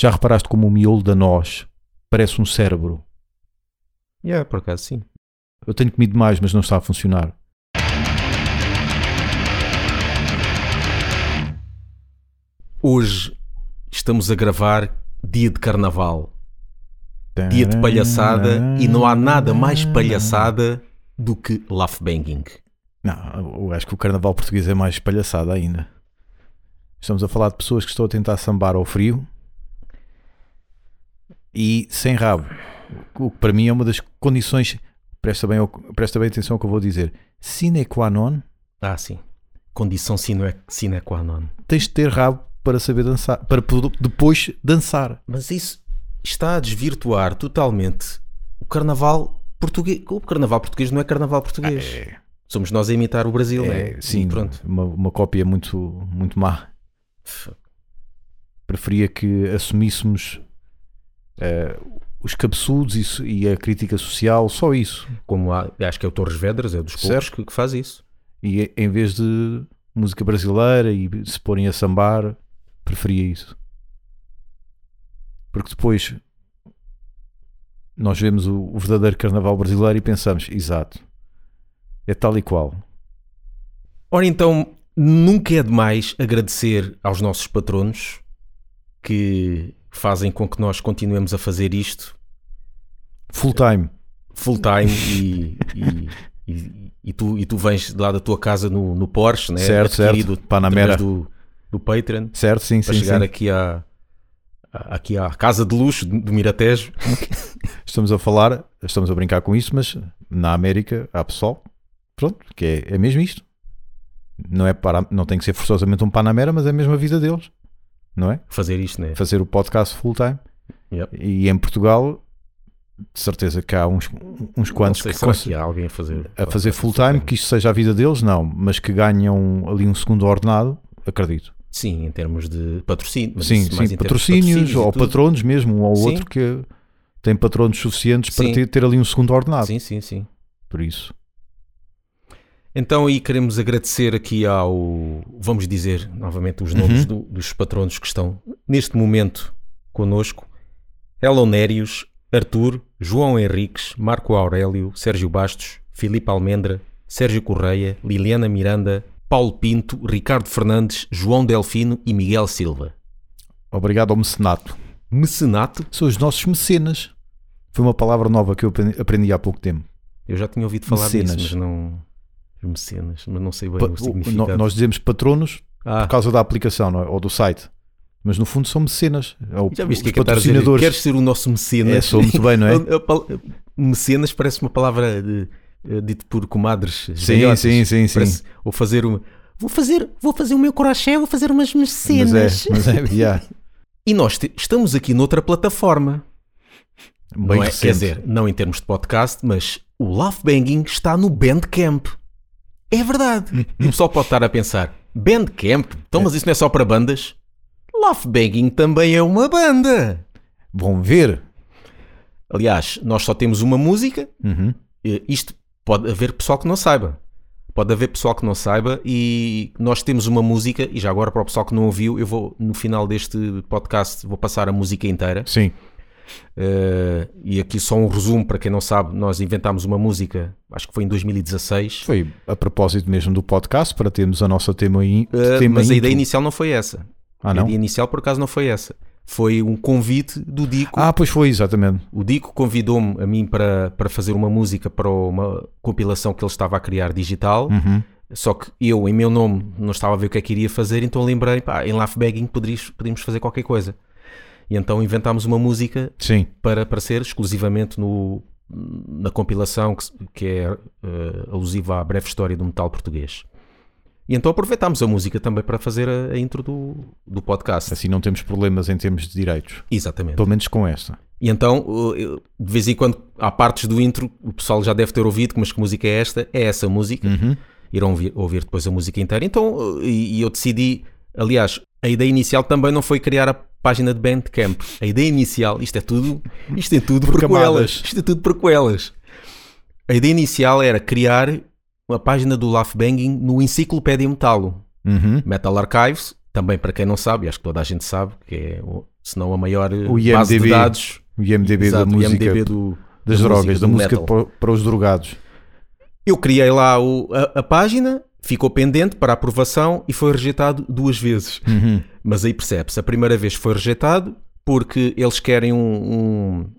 Já reparaste como o miolo da noz parece um cérebro? Yeah, por acaso sim. Eu tenho comido mais, mas não está a funcionar. Hoje estamos a gravar dia de carnaval, dia de palhaçada e não há nada mais palhaçada do que laugh banging. Não, eu acho que o carnaval português é mais palhaçada ainda. Estamos a falar de pessoas que estão a tentar sambar ao frio e sem rabo. O que para mim é uma das condições. Presta bem, presta bem atenção ao que eu vou dizer. Sine qua non, Ah, sim. Condição sine, sine qua non. tens de ter rabo para saber dançar, para depois dançar. Mas isso está a desvirtuar totalmente o carnaval português. O carnaval português não é carnaval português. Somos nós a imitar o Brasil, É, né? sim, E pronto. Uma, uma cópia muito, muito má. Preferia que assumíssemos eh, os cabeçudos e e, a crítica social, só isso. Como há, acho que é o Torres Vedras, é dos poucos que, que faz isso. E e- em vez de música brasileira e se porem a sambar, preferia isso. Porque depois nós vemos o, o verdadeiro carnaval brasileiro e pensamos, exato, é tal e qual. Ora então, nunca é demais agradecer aos nossos patronos que fazem com que nós continuemos a fazer isto Full time. full time e, e, e- e tu, e tu vens lá da tua casa no, no Porsche, né? Certo, certo. Panamera. do, do Patreon Certo? Sim, para sim, chegar sim. aqui à, aqui à casa de luxo do do Miratejo. Estamos a falar, estamos a brincar com isso, mas na América há pessoal, pronto, que é, é mesmo isto. Não, é para, não tem que ser forçosamente um Panamera, mas é mesmo a vida deles, não é? Fazer isto, né? Fazer o podcast full time. Yep. E em Portugal, de certeza que há uns, uns quantos sei, que será cons- que há alguém a fazer, a fazer full time, que isto seja a vida deles, não, mas que ganham ali um segundo ordenado, acredito. Sim, em termos de patrocínio. sim, sim, patrocínios e ou patronos mesmo, um ou Sim. outro que tem patronos suficientes para Sim. ter, ter ali um segundo ordenado. Sim, sim, sim. Por isso. Então aí queremos agradecer aqui ao, vamos dizer novamente os nomes Uhum. do- dos patronos que estão neste momento connosco. Elonérios, Arthur, João Henriques, Marco Aurélio, Sérgio Bastos, Filipe Almendra, Sérgio Correia, Liliana Miranda, Paulo Pinto, Ricardo Fernandes, João Delfino e Miguel Silva. Obrigado ao mecenato. Mecenato, São os nossos mecenas. Foi uma palavra nova que eu aprendi- aprendi há pouco tempo. eu já tinha ouvido falar Mecenas. disso, mas não... Mecenas, mas não sei bem Pa- o significado. nós dizemos patronos Ah, por causa da aplicação é? ou do site. Mas no fundo são mecenas. É já viste que é que dizer? patrocinadores. Queres ser o nosso mecenas? É, sou muito bem, não é? Mecenas parece uma palavra de, eh, dito por comadres sim, sim, sim, sim. Parece- Ou fazer uma. Vou fazer, vou fazer o meu crochê, vou fazer umas Mas mecenas. é, mas é, yeah. E nós estamos aqui noutra plataforma. Bem não é? recente. Quer dizer, não em termos de podcast, mas o Love Banging está no Bandcamp. É verdade. O pessoal pode estar a pensar: Bandcamp? Então, mas isso não é só para bandas? Love Banging também é uma banda. Vão ver. Aliás, nós só temos uma música Uhum. Isto pode haver pessoal que não saiba. Pode haver pessoal que não saiba e nós temos uma música, e já agora para o pessoal que não ouviu, eu vou no final deste podcast vou passar a música inteira. Sim. Eh, e aqui só um resumo para quem não sabe, nós inventámos uma música, acho que foi em 2016. Foi a propósito mesmo do podcast para termos a nossa tema, in, Eh, tema mas a ideia inicial não foi essa. Ah, A não? ideia inicial por acaso não foi essa. Foi um convite do Dico. Ah, pois foi, exatamente. O Dico convidou-me a mim para, para fazer uma música para uma compilação que ele estava a criar digital. Uhum. Só que eu, em meu nome, não estava a ver o que é que iria fazer, então lembrei, pá, em Laugh Bagging poderias- podíamos fazer qualquer coisa. E então inventámos uma música Sim. para aparecer exclusivamente no, na compilação que, que é eh, alusiva à breve história do metal português. E então aproveitámos a música também para fazer a, a intro do, do podcast. Assim não temos problemas em termos de direitos. Exatamente. Pelo menos com esta. E então, uh, eu- de vez em quando, há partes do intro, o pessoal já deve ter ouvido, mas que música é esta? É essa música. Uhum. Irão ouvir, ouvir depois a música inteira. Então, uh, e, e eu decidi, aliás, a ideia inicial também não foi criar a página de Bandcamp. A ideia inicial, isto é tudo, isto é tudo Por prequelas. camadas. Isto é tudo prequelas. A ideia inicial era criar uma página do Laugh Banging no Enciclopédia Metalo. Uhum. Metal Archives, também para quem não sabe, acho que toda a gente sabe, que é se não a maior O base de IMDb, dados O IMDB Exato, da música, IMDb do, das da drogas, música, da música para, para os drogados. Eu criei lá o- a, a página, ficou pendente para aprovação e foi rejeitado duas vezes. Uhum. Mas aí percebe-se, a primeira vez foi rejeitado porque eles querem um, um,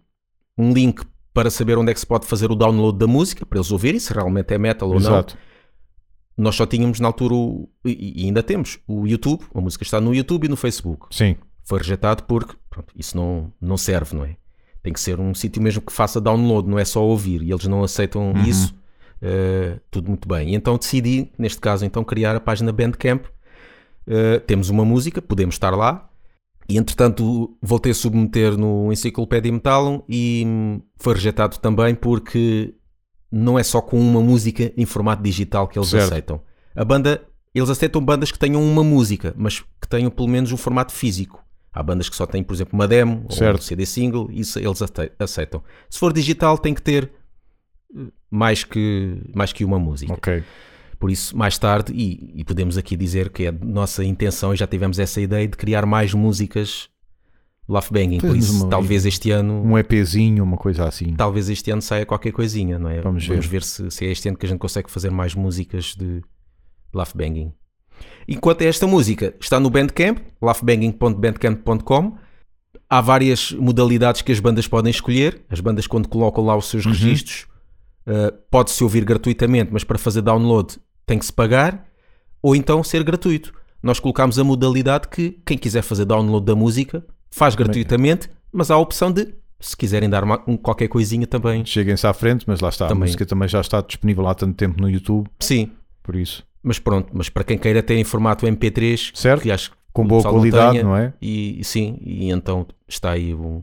um link para saber onde é que se pode fazer o download da música, para eles ouvirem se realmente é metal ou não. Exato. Nós só tínhamos na altura, o, e, e ainda temos, o YouTube, a música está no YouTube e no Facebook. Sim. Foi rejeitado porque pronto, isso não, não serve, não é? Tem que ser um sítio mesmo que faça download, não é só ouvir, e eles não aceitam Uhum. isso. Eh, tudo muito bem. E então decidi, neste caso, então criar a página Bandcamp. Eh, temos uma música, podemos estar lá. E entretanto voltei a submeter no Encyclopedia Metallum e hum, foi rejeitado também porque não é só com uma música em formato digital que eles Certo. aceitam. A banda, eles aceitam bandas que tenham uma música, mas que tenham pelo menos um formato físico. Há bandas que só têm, por exemplo, uma demo ou Certo. um CD single, isso eles aceitam. Se for digital, tem que ter mais que, mais que uma música. Ok. Por isso, mais tarde, e, e podemos aqui dizer que é nossa intenção, e já tivemos essa ideia de criar mais músicas Love Banging. Por isso, uma- talvez este ano. Um EPzinho, uma coisa assim. Talvez este ano saia qualquer coisinha, não é? Vamos ver. ver se, se é este ano que a gente consegue fazer mais músicas de Love Banging. Enquanto esta música está no Bandcamp, lovebanging.bandcamp.com, há várias modalidades que as bandas podem escolher. As bandas, quando colocam lá os seus Uhum. registros, uh, pode-se ouvir gratuitamente, mas para fazer download tem que se pagar, ou então ser gratuito. Nós colocamos a modalidade que quem quiser fazer download da música faz gratuitamente, mas há a opção de, se quiserem dar uma- um- qualquer coisinha também. Cheguem-se à frente, mas lá está. Também. A música também já está disponível há tanto tempo no YouTube, Sim, por isso. mas pronto, mas para quem queira ter em formato MP3, Certo. que acho que Com boa qualidade, tenha, não é? E sim, e então está aí um,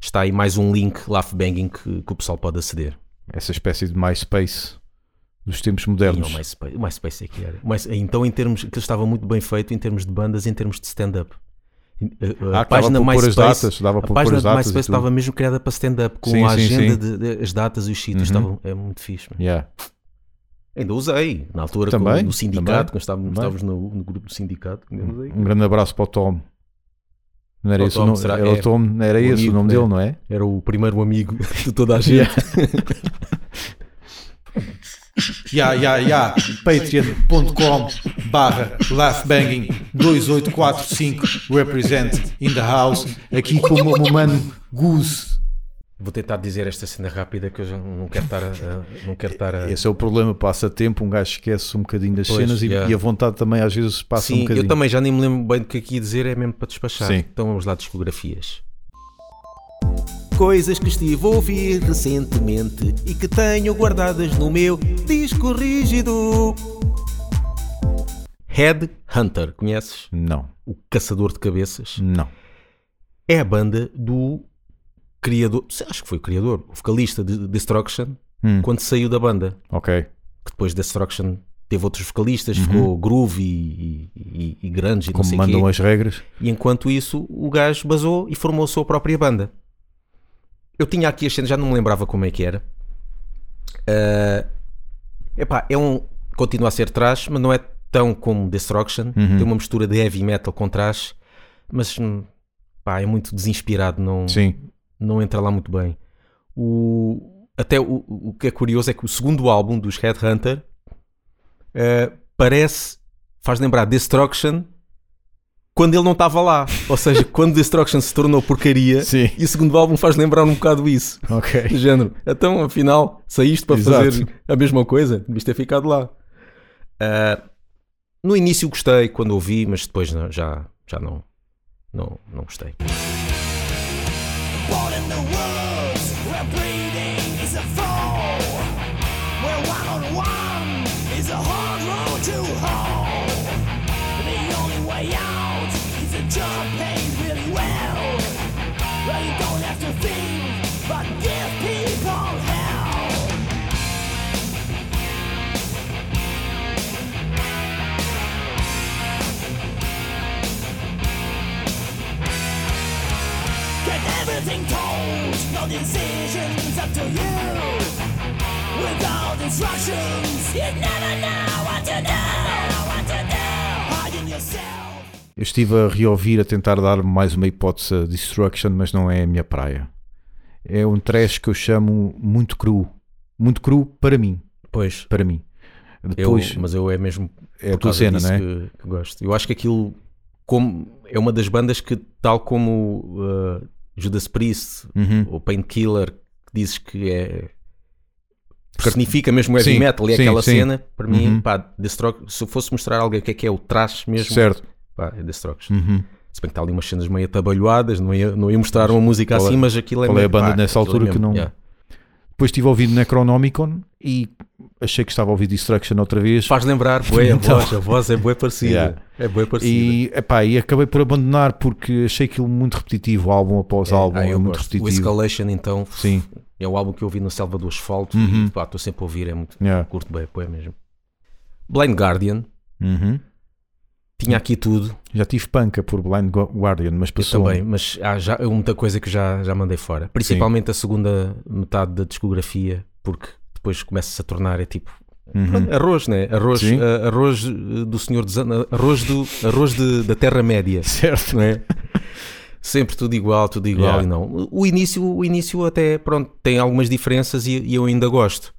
está aí mais um link Laugh Banging que, que o pessoal pode aceder. Essa espécie de MySpace dos tempos modernos. o MySpace, o MySpace é que era. Mas, então, em termos, que estava muito bem feito em termos de bandas, em termos de stand-up. A, a Ah, que dava para pôr as datas, dava a página as do MySpace MySpace estava mesmo criada para stand-up, com Sim, a sim, agenda, sim. de, de- as datas e os sítios. Uhum. Estavam, é muito fixe. Yeah. Ainda usei, na altura, Também, com, no sindicato, também, quando estávamos, estávamos no, no grupo do sindicato. Um grande abraço para o Tom. Não era Para o esse o Tom, nome? será? Era É. o Tom, não era O esse amigo, o nome né? dele, não é? Era o primeiro amigo de toda a gente. Ya, ya, ya, patreon.com barra laughbanging 2845 represent in the house aqui com o meu mano Goose Vou tentar dizer esta cena rápida que eu já não quero estar a. não quero estar a... Esse é o problema, passa tempo, um gajo esquece um bocadinho das Pois, cenas e- yeah. e, a vontade também às vezes passa um Sim, bocadinho. eu também já nem me lembro bem do que aqui ia dizer, é mesmo para despachar. Sim. Então vamos lá, discografias. Coisas que estive a ouvir recentemente e que tenho guardadas no meu disco rígido. Head Hunter, conheces? Não, O Caçador de Cabeças. não. É a banda do criador, acho que foi o criador, o vocalista de Destruction, Hum. quando saiu da banda. Ok, Que depois Destruction teve outros vocalistas, ficou groove e, e, e, grunge e não como sei mandam quê. as regras. E enquanto isso, o gajo basou e formou a sua própria banda. Eu tinha aqui as cenas, já não me lembrava como é que era. Ah, epá, é um. Continua a ser trash, mas não é tão como Destruction. Uhum. Tem uma mistura de heavy metal com trash, mas hum, pá, é muito desinspirado, não, Sim, não entra lá muito bem. O, até o, o que é curioso é que o segundo álbum dos Headhunter eh, parece, faz lembrar Destruction quando ele não estava lá. Ou seja, quando Destruction se tornou porcaria Sim. e o segundo álbum faz lembrar um bocado isso. ok. Do género. Então, afinal, saíste para Exato. fazer a mesma coisa, devias ter ficado lá. Ah, no início gostei quando ouvi, mas depois não- já, já não, não, não gostei. Job paid really well, where you don't have to think, but give people hell. Get everything told, no decisions up to you. Without instructions, Eu estive a reouvir, a tentar dar mais uma hipótese a Destruction, mas não é a minha praia. É um trash que eu chamo muito cru. Muito cru para mim. Pois, Para mim. eu, Depois mas eu é mesmo é a por cena, disso não é? que, que gosto. Eu acho que aquilo como, é uma das bandas que, tal como uh, Judas Priest Uhum. ou Painkiller, que dizes que é personifica mesmo heavy Sim, metal e sim, aquela sim. cena, para mim, Uhum. pá, se eu fosse mostrar alguém o que é que é o trash mesmo, Certo. Pá, é Destruction. Uhum. Se bem que está ali umas cenas meio atabalhoadas, não ia, não ia mostrar uma música Qual é- assim, mas aquilo é qual é a banda pá, nessa é altura que não- yeah. Depois estive a ouvir Necronomicon e achei que estava a ouvir Destruction outra vez. Faz lembrar, bué, a Então- voz, a voz é bué parecida. Yeah. É bué parecida. E, epá, e acabei por abandonar porque achei aquilo muito repetitivo, álbum após É, álbum, ah, é muito gosto. O repetitivo. Escalation, então, Sim, é o álbum que eu ouvi no Selva do Asfalto Uhum. e estou sempre a ouvir, é muito yeah. curto bem, é mesmo. Blind Guardian, Uhum. Tinha aqui tudo, Já tive panca por Blind Gu- Guardian, mas eu passou. também, mas há já muita coisa que já, já mandei fora. Principalmente a segunda metade da discografia, porque depois começa-se a tornar, é tipo, Uhum. arroz, né? Arroz, Sim. ah, arroz eh, do Senhor dos Anéis, arroz, do, arroz de- da Terra-média. Certo. não é? Sempre tudo igual, tudo igual Yeah. e não. O início, o início até, pronto, tem algumas diferenças e, e eu ainda gosto.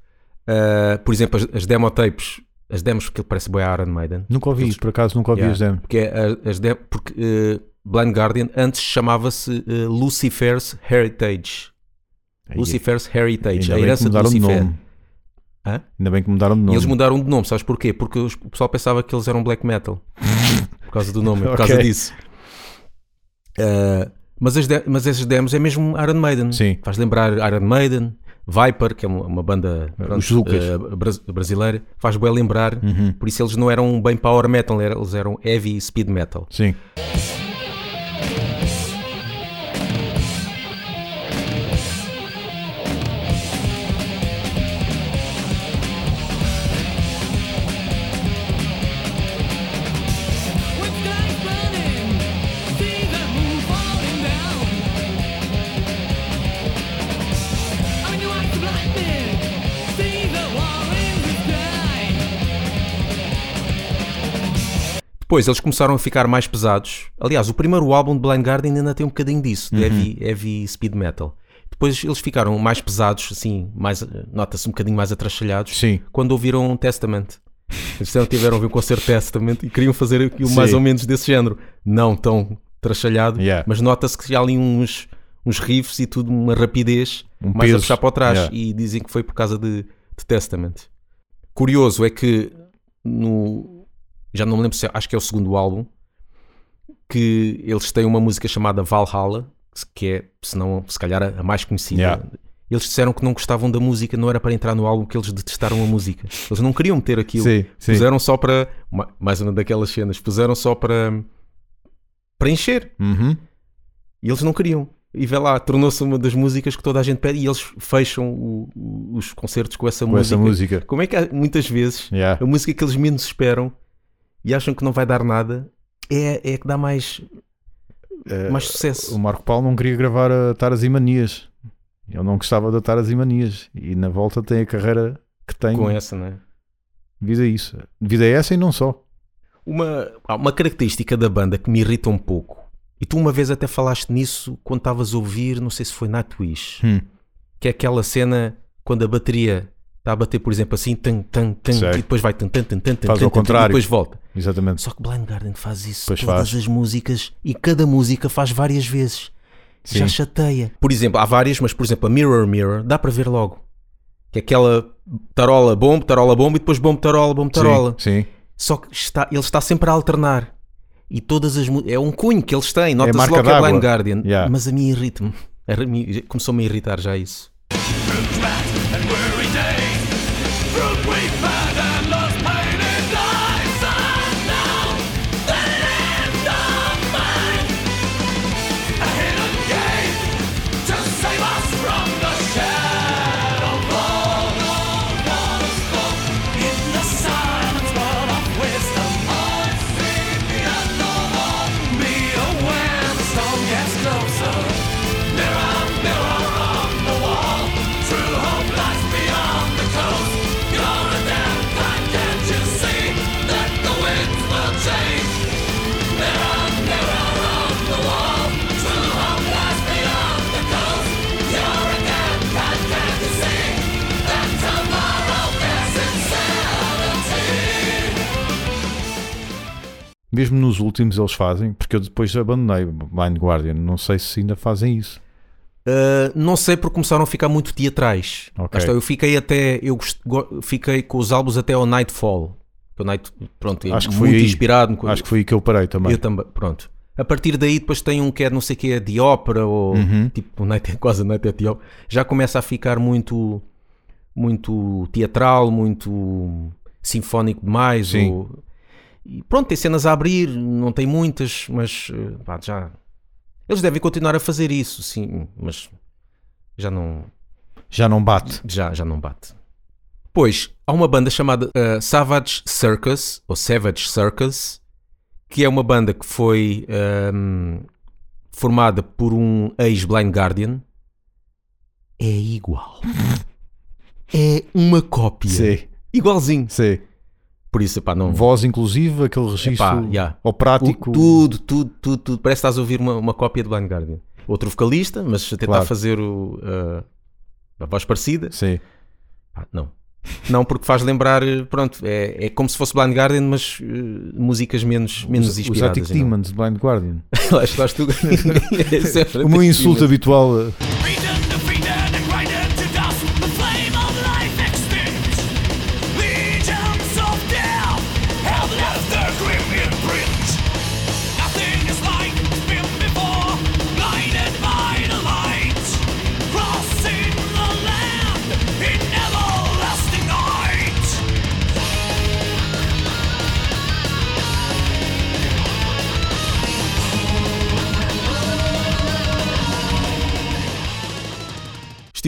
Ah, por exemplo, as, as demo tapes, as demos que parece bem a Iron Maiden. Nunca ouvi, Eles- por acaso nunca ouvi Yeah, as demos. Porque, é as dem- porque eh, Blind Guardian antes chamava-se eh, Lucifer's Heritage. Lucifer's Heritage, a herança de mudaram de Lucifer. nome. Hã? Ainda bem que mudaram de E nome. eles mudaram de nome, sabes porquê? Porque os- o pessoal pensava que eles eram black metal. por causa do nome, por causa Ok. disso. Ah, mas, as de- mas esses demos é mesmo Iron Maiden. Sim. Faz lembrar Iron Maiden, Viper, que é uma, banda pronto, bras- brasileira, faz bem lembrar. Uhum. Por isso eles não eram bem power metal, eles eram heavy speed metal. Sim. Depois eles começaram a ficar mais pesados. Aliás, o primeiro álbum de Blind Guardian ainda tem um bocadinho disso, de heavy, heavy speed metal. Depois eles ficaram mais pesados, assim, mais, nota-se um bocadinho mais atrachalhados, Sim. quando ouviram Testament. Eles que tiveram a ver o concerto Testament e queriam fazer aquilo mais Sim. ou menos desse género. Não tão trachalhado, Yeah. mas nota-se que há ali uns, uns riffs e tudo, uma rapidez Um mais a peso. puxar para trás. Yeah. E dizem que foi por causa de, de Testament. Curioso é que no. Já não me lembro se é- acho que é o segundo álbum. Que eles têm uma música chamada Valhalla, que é, se não, se calhar, a mais conhecida. Yeah. Eles disseram que não gostavam da música, não era para entrar no álbum, que eles detestaram a música. Eles não queriam meter aquilo. Sim, sim. Puseram só para. ma- Mais uma daquelas cenas, puseram só para. para encher. Uhum. E eles não queriam. E vê lá, tornou-se uma das músicas que toda a gente pede e eles fecham o- o- os concertos com essa Com música. essa música. Como é que há, muitas vezes Yeah. a música que eles menos esperam e acham que não vai dar nada é, é que dá mais, Eh, mais sucesso. O Marco Paulo não queria gravar a Taras e Manias. Ele não gostava de Taras e Manias. E na volta tem a carreira que tem Com essa, não é? devido a isso. Devido a essa e não só. Uma, há uma característica da banda que me irrita um pouco, e tu uma vez até falaste nisso quando estavas a ouvir, não sei se foi Nightwish, Hum. que é aquela cena quando a bateria está a bater, por exemplo, assim, tan, tan, tan, e depois vai tan, tan, tan, tan, Faz tan, ao tan, contrário. e depois volta. Exatamente. Só que Blind Guardian faz isso Pois todas faz. as músicas e cada música faz várias vezes. Já Sim. chateia. Por exemplo, há várias, mas por exemplo, a Mirror Mirror dá para ver logo. Que é aquela tarola bombo, tarola bombo e depois bombo, tarola, bombo, tarola. Sim, sim. Só que está, ele está sempre a alternar. E todas as É um cunho que eles têm. Nota-se marca logo que é. Blind Guardian. Yeah. Mas a mim irrita-me. Começou-me a irritar já isso. Últimos eles fazem, porque eu depois abandonei Blind Guardian. Não sei se ainda fazem isso. Uh, não sei porque começaram a ficar muito teatrais. Ok. Lá está, Eu fiquei até. Eu fiquei com os álbuns até ao Nightfall. O Night, pronto, Acho que muito foi aí. inspirado. Acho que foi aí que eu parei também. Eu também, pronto. A partir daí depois tem um que é não sei que é de ópera ou Uhum. tipo Night, quase a Night at the Opera. Já começa a ficar muito muito teatral, muito sinfónico demais. Sim. ou- e pronto, tem cenas a abrir, não tem muitas, mas eh, pá, já eles devem continuar a fazer isso, sim, mas já não Já não bate. já, já não bate. Pois, há uma banda chamada uh, Savage Circus, ou Savage Circus, que é uma banda que foi um, formada por um ex-Blind Guardian. É igual. É uma cópia. Sim, Igualzinho. sim. Por isso, pá, não... Voz inclusive, aquele registro Epá, yeah. operático. O- tudo, tudo, tudo, tudo. Parece que estás a ouvir uma, uma cópia de Blind Guardian. Outro vocalista, mas a tentar Claro. fazer o, uh, a voz parecida. Sim. Pá, não. Não, porque faz lembrar, eh, pronto, é, é como se fosse Blind Guardian, mas eh, músicas menos, menos Os, os inspiradas. Attic não. Demons de Blind Guardian. Lá estás tu. É O meu insulto habitual.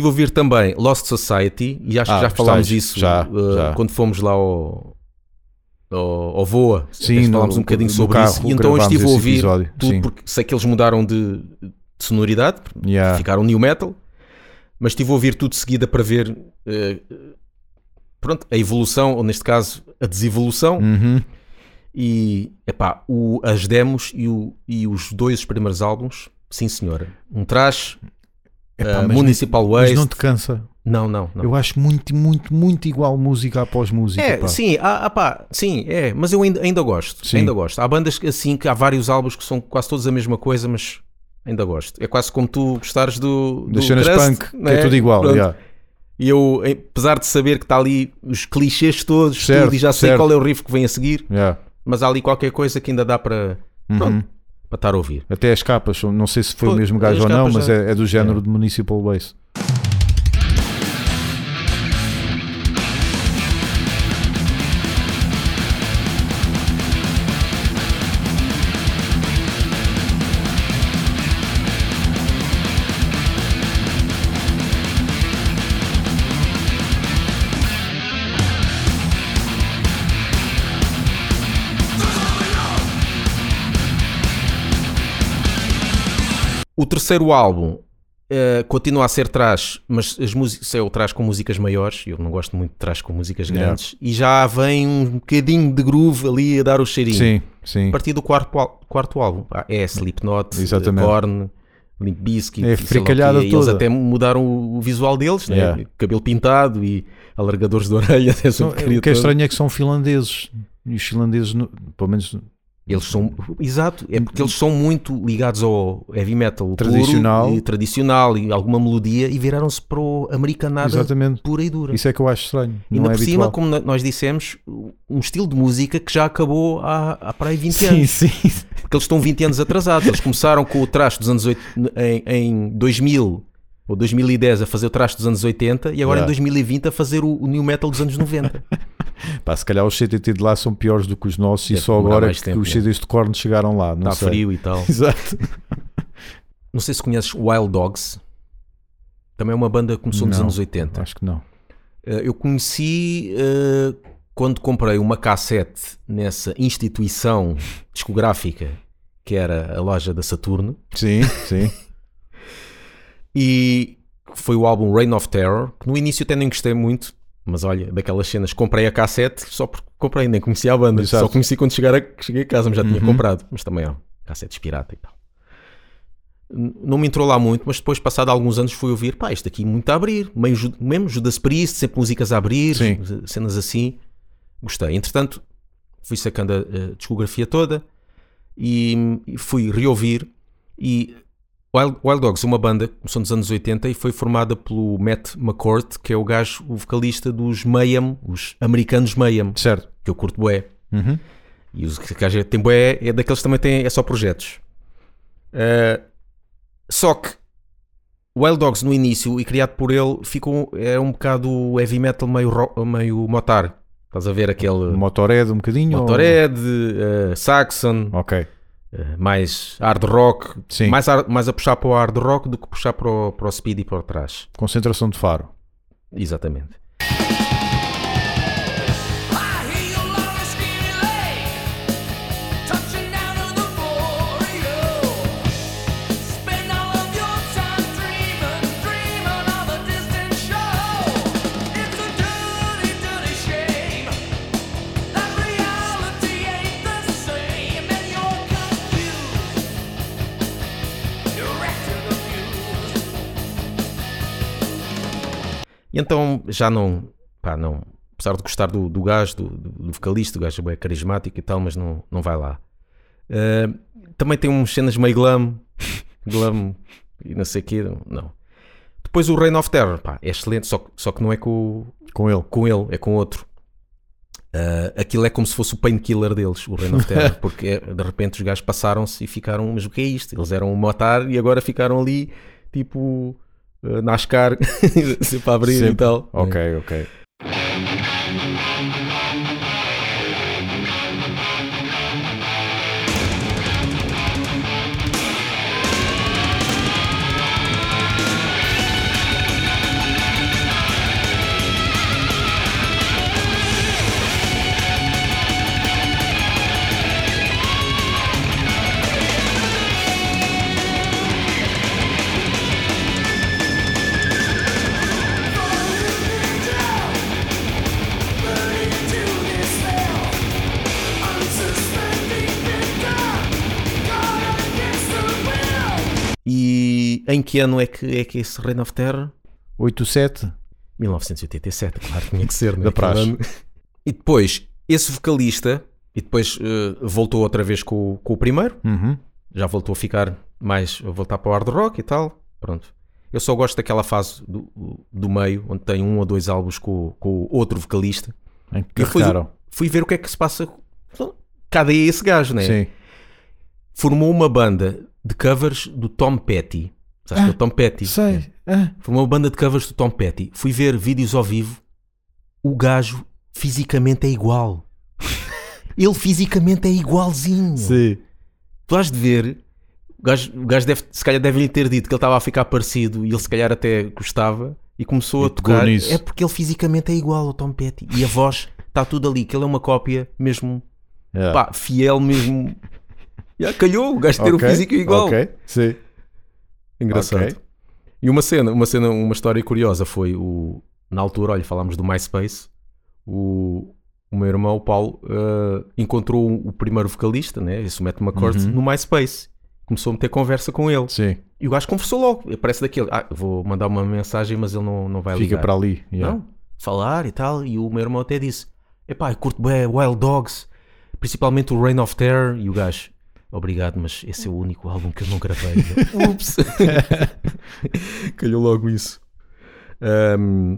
Estive a ouvir também Lost Society e acho Ah, que já falámos gostaste? isso Já, eh, já. quando fomos lá ao, ao, ao Voa. Sim, falámos um bocadinho sobre carro isso. E então eu estive a ouvir episódio, tudo sim. porque sei que eles mudaram de, de sonoridade, Yeah. ficaram new metal, mas estive a ouvir tudo de seguida para ver eh, pronto, a evolução, ou neste caso a desevolução. Uhum. E epá, o, as demos e, o, e os dois primeiros álbuns, sim senhora. Um trash, Epá, mas Municipal não, Waste. Mas não te cansa. Não, não, não. Eu acho muito, muito, muito igual música após música. É, pá. sim, há pá, sim, é, mas eu ainda, ainda gosto, Sim. ainda gosto. Há bandas assim que há vários álbuns que são quase todos a mesma coisa, mas ainda gosto. É quase como tu gostares do, Das cenas punk, que é tudo igual. Yeah. E eu, apesar de saber que está ali os clichês todos, Certo, tudo, e já sei certo. qual é o riff que vem a seguir, Yeah. mas há ali qualquer coisa que ainda dá para, Uhum. pronto, para estar a ouvir. Até as capas, não sei se foi Pô, o mesmo gajo ou não, capas mas é, é do género de Municipal Waste. O terceiro álbum eh, continua a ser trash, mas as músicas é o trash com músicas maiores. Eu não gosto muito de trash com músicas Yeah. grandes. E já vem um bocadinho de groove ali a dar o cheirinho. Sim, sim. A partir do quarto, quarto álbum é Slipknot, Exatamente. Korn, Limp Bizkit, É e fricalhada. E Eles toda. até mudaram o, visual deles, né? Yeah. cabelo pintado e alargadores de orelha. porcaria o que é toda. estranho é que são finlandeses. E os finlandeses, pelo menos Eles são, exato, é porque eles são muito ligados ao heavy metal puro Tradicional. e tradicional e alguma melodia e viraram-se para o americanada Exatamente. pura e dura. Isso é que eu acho estranho. e ainda é por cima, habitual. como na- nós dissemos, um estilo de música que já acabou há, há para aí 20 Sim, anos. sim. Porque eles estão 20 anos atrasados. Eles começaram com o trash dos anos 80, em, em 2000 ou 2010 a fazer o trash dos anos 80 e agora Yeah. em 2020 a fazer o, o new metal dos anos 90. Pá, se calhar os CTT de lá são piores do que os nossos e Deve só demorar agora que tempo, os né? CDs de corno chegaram lá. Não Está sei. frio e tal. Exato. Não sei se conheces Wild Dogs. Também é uma banda que começou nos Não, anos 80. Acho que não. Eh, Eu conheci eh, quando comprei uma cassete nessa instituição discográfica que era a loja da Saturno Sim, sim. e foi o álbum Reign of Terror, que no início até nem gostei muito, mas olha, daquelas cenas, comprei a cassete só porque comprei, nem conhecia a banda, Exato. só conheci quando chegar a, cheguei a casa, mas já tinha Uhum. comprado, mas também ó, cassetes pirata e tal. Não me entrou lá muito, mas depois, passado alguns anos, fui ouvir, pá, isto aqui muito a abrir, meio, mesmo Judas Priest, sempre músicas a abrir, Sim. cenas assim, gostei. Entretanto, fui sacando a, a discografia toda, e, e fui reouvir. E Wild, Wild Dogs, uma banda, começou nos anos 80 e foi formada pelo Matt McCourt, que é o gajo, o vocalista dos Mayhem, os americanos Mayhem, Certo. que eu curto bué. Uhum. E os que gajo tem bué, é daqueles que também têm, é só projetos. Eh, só que Wild Dogs no início e criado por ele ficou, é um bocado heavy metal meio, ro- meio motar. Estás a ver aquele Motorhead um bocadinho? ou- Motorhead, eh, Saxon, Ok. Eh, mais hard rock, Sim. mais, ar- mais a puxar para o hard rock do que puxar para o, para o speed e para trás. Concentração de faro. Exatamente. E então já não, pá, não, apesar de gostar do, do gajo, do, do, vocalista, o gajo é carismático e tal, mas não, não vai lá. Eh, também tem umas cenas meio glam, glam e não sei o quê, não. Depois o Reign of Terror, pá, é excelente, só, que- só que não é com, Com ele. com ele, é com outro. Eh, aquilo é como se fosse o painkiller deles, o Reign of Terror, porque é- de repente os gajos passaram-se e ficaram, mas o que é isto? Eles eram um motar e agora ficaram ali, tipo, NASCAR, sempre a abrir e Sempre. tal. Ok, ok. Em que ano é que é que esse Reign of Terror? 8-7. 1987, claro, tinha que ser, né? Da praxe. E depois, esse vocalista, e depois eh, voltou outra vez com, o- com o primeiro, Uhum. já voltou a ficar mais, a voltar para o hard rock e tal, pronto. Eu só gosto daquela fase do, do meio, onde tem um ou dois álbuns com, com o outro vocalista. Em que E fui, fui ver o que é que se passa. Cadê esse gajo, né? Sim. Formou uma banda de covers do Tom Petty. Sabes que é o Tom Petty? Sei. Ah, Formou uma banda de covers do Tom Petty. Fui ver vídeos ao vivo. O gajo fisicamente é igual. Ele fisicamente é igualzinho. sim. Tu has de ver. O gajo, o gajo deve, se calhar deve-lhe ter dito que ele estava a ficar parecido e ele se calhar até gostava e começou E a tocar. nisso. É porque ele fisicamente é igual ao Tom Petty e a voz está tudo ali, que ele é uma cópia mesmo, Yeah. pá, fiel mesmo. Já calhou o gajo ter o físico igual. Ok, sim. Engraçado. Ok. E uma cena, uma cena, uma história curiosa foi o na altura, olha, falámos do MySpace. O, o meu irmão, o Paulo, eh, encontrou o primeiro vocalista, né? Esse Matt McCourt, Uhum. no MySpace. Começou a meter conversa com ele. Sim. E o gajo conversou logo. Parece daquele. Ah, vou mandar uma mensagem, mas ele não, não vai Fica ligar. para ali. yeah. Não, falar e tal. E o meu irmão até disse: Epá, eu curto bem Wild Dogs, principalmente o Reign of Terror. E o gajo, obrigado, mas esse é o único álbum que eu não gravei. Ups, calhou logo isso. Ahm,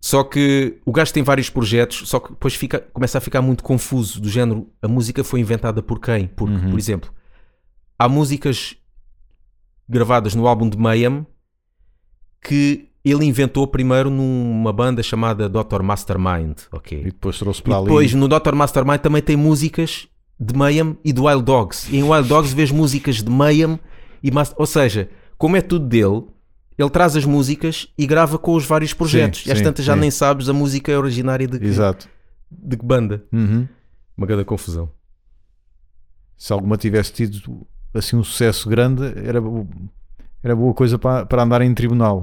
só que o gajo tem vários projetos, só que depois fica, começa a ficar muito confuso. Do género, a música foi inventada por quem? Porque, Uhum. por exemplo, há músicas gravadas no álbum de Mayhem que ele inventou primeiro numa banda chamada Dr. Mastermind, ok? E depois trouxe E para ali. depois no Dr. Mastermind também tem músicas de Mayhem e de Wild Dogs. E em Wild Dogs vês músicas de Mayhem e Mas- ou seja, como é tudo dele, ele traz as músicas e grava com os vários projetos. e às sim, tantas já sim. nem sabes a música é originária de que, Exato. de que banda. Uhum. Uma grande confusão. Se alguma tivesse tido assim um sucesso grande, era, era boa coisa para, para andar em tribunal.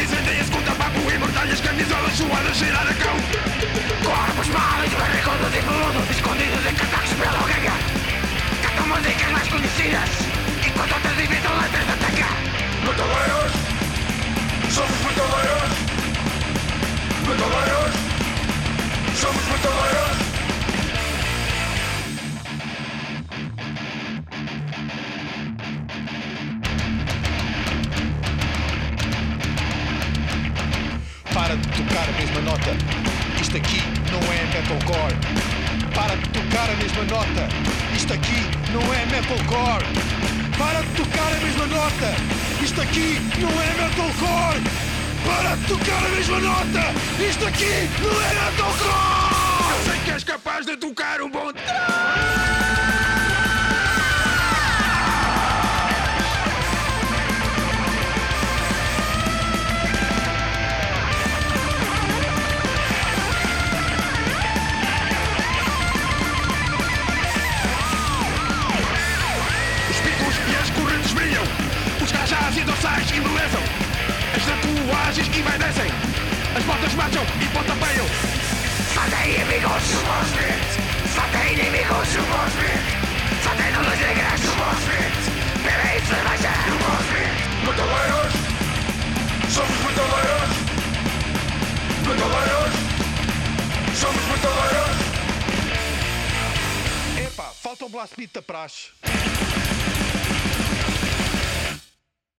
Incendeia-se com tabaco e mortalhas Camisolas suadas cheirar a cão Corpos malos, barrigudos e peludos Escondidos em catacos pela ganga Cantam músicas mais conhecidas Enquanto outras inventam letras da tanga Metaleiros Somos metaleiros Metaleiros Somos metaleiros Isto aqui não é metalcore. Para de tocar a mesma nota. Isto aqui não é metalcore. Para de tocar a mesma nota. Isto aqui não é metalcore. Para de tocar a mesma nota. Isto aqui não é metalcore. Eu sei que és capaz de tocar um bom tatuagens envaidecem As botas marcham e pontapeiam Só tem inimigos Só tem inimigos Só tem luzes negras Bebem cerveja Metaleiros Somos metaleiros Metaleiros Somos metaleiros Epá, falta o blast beat da praxe.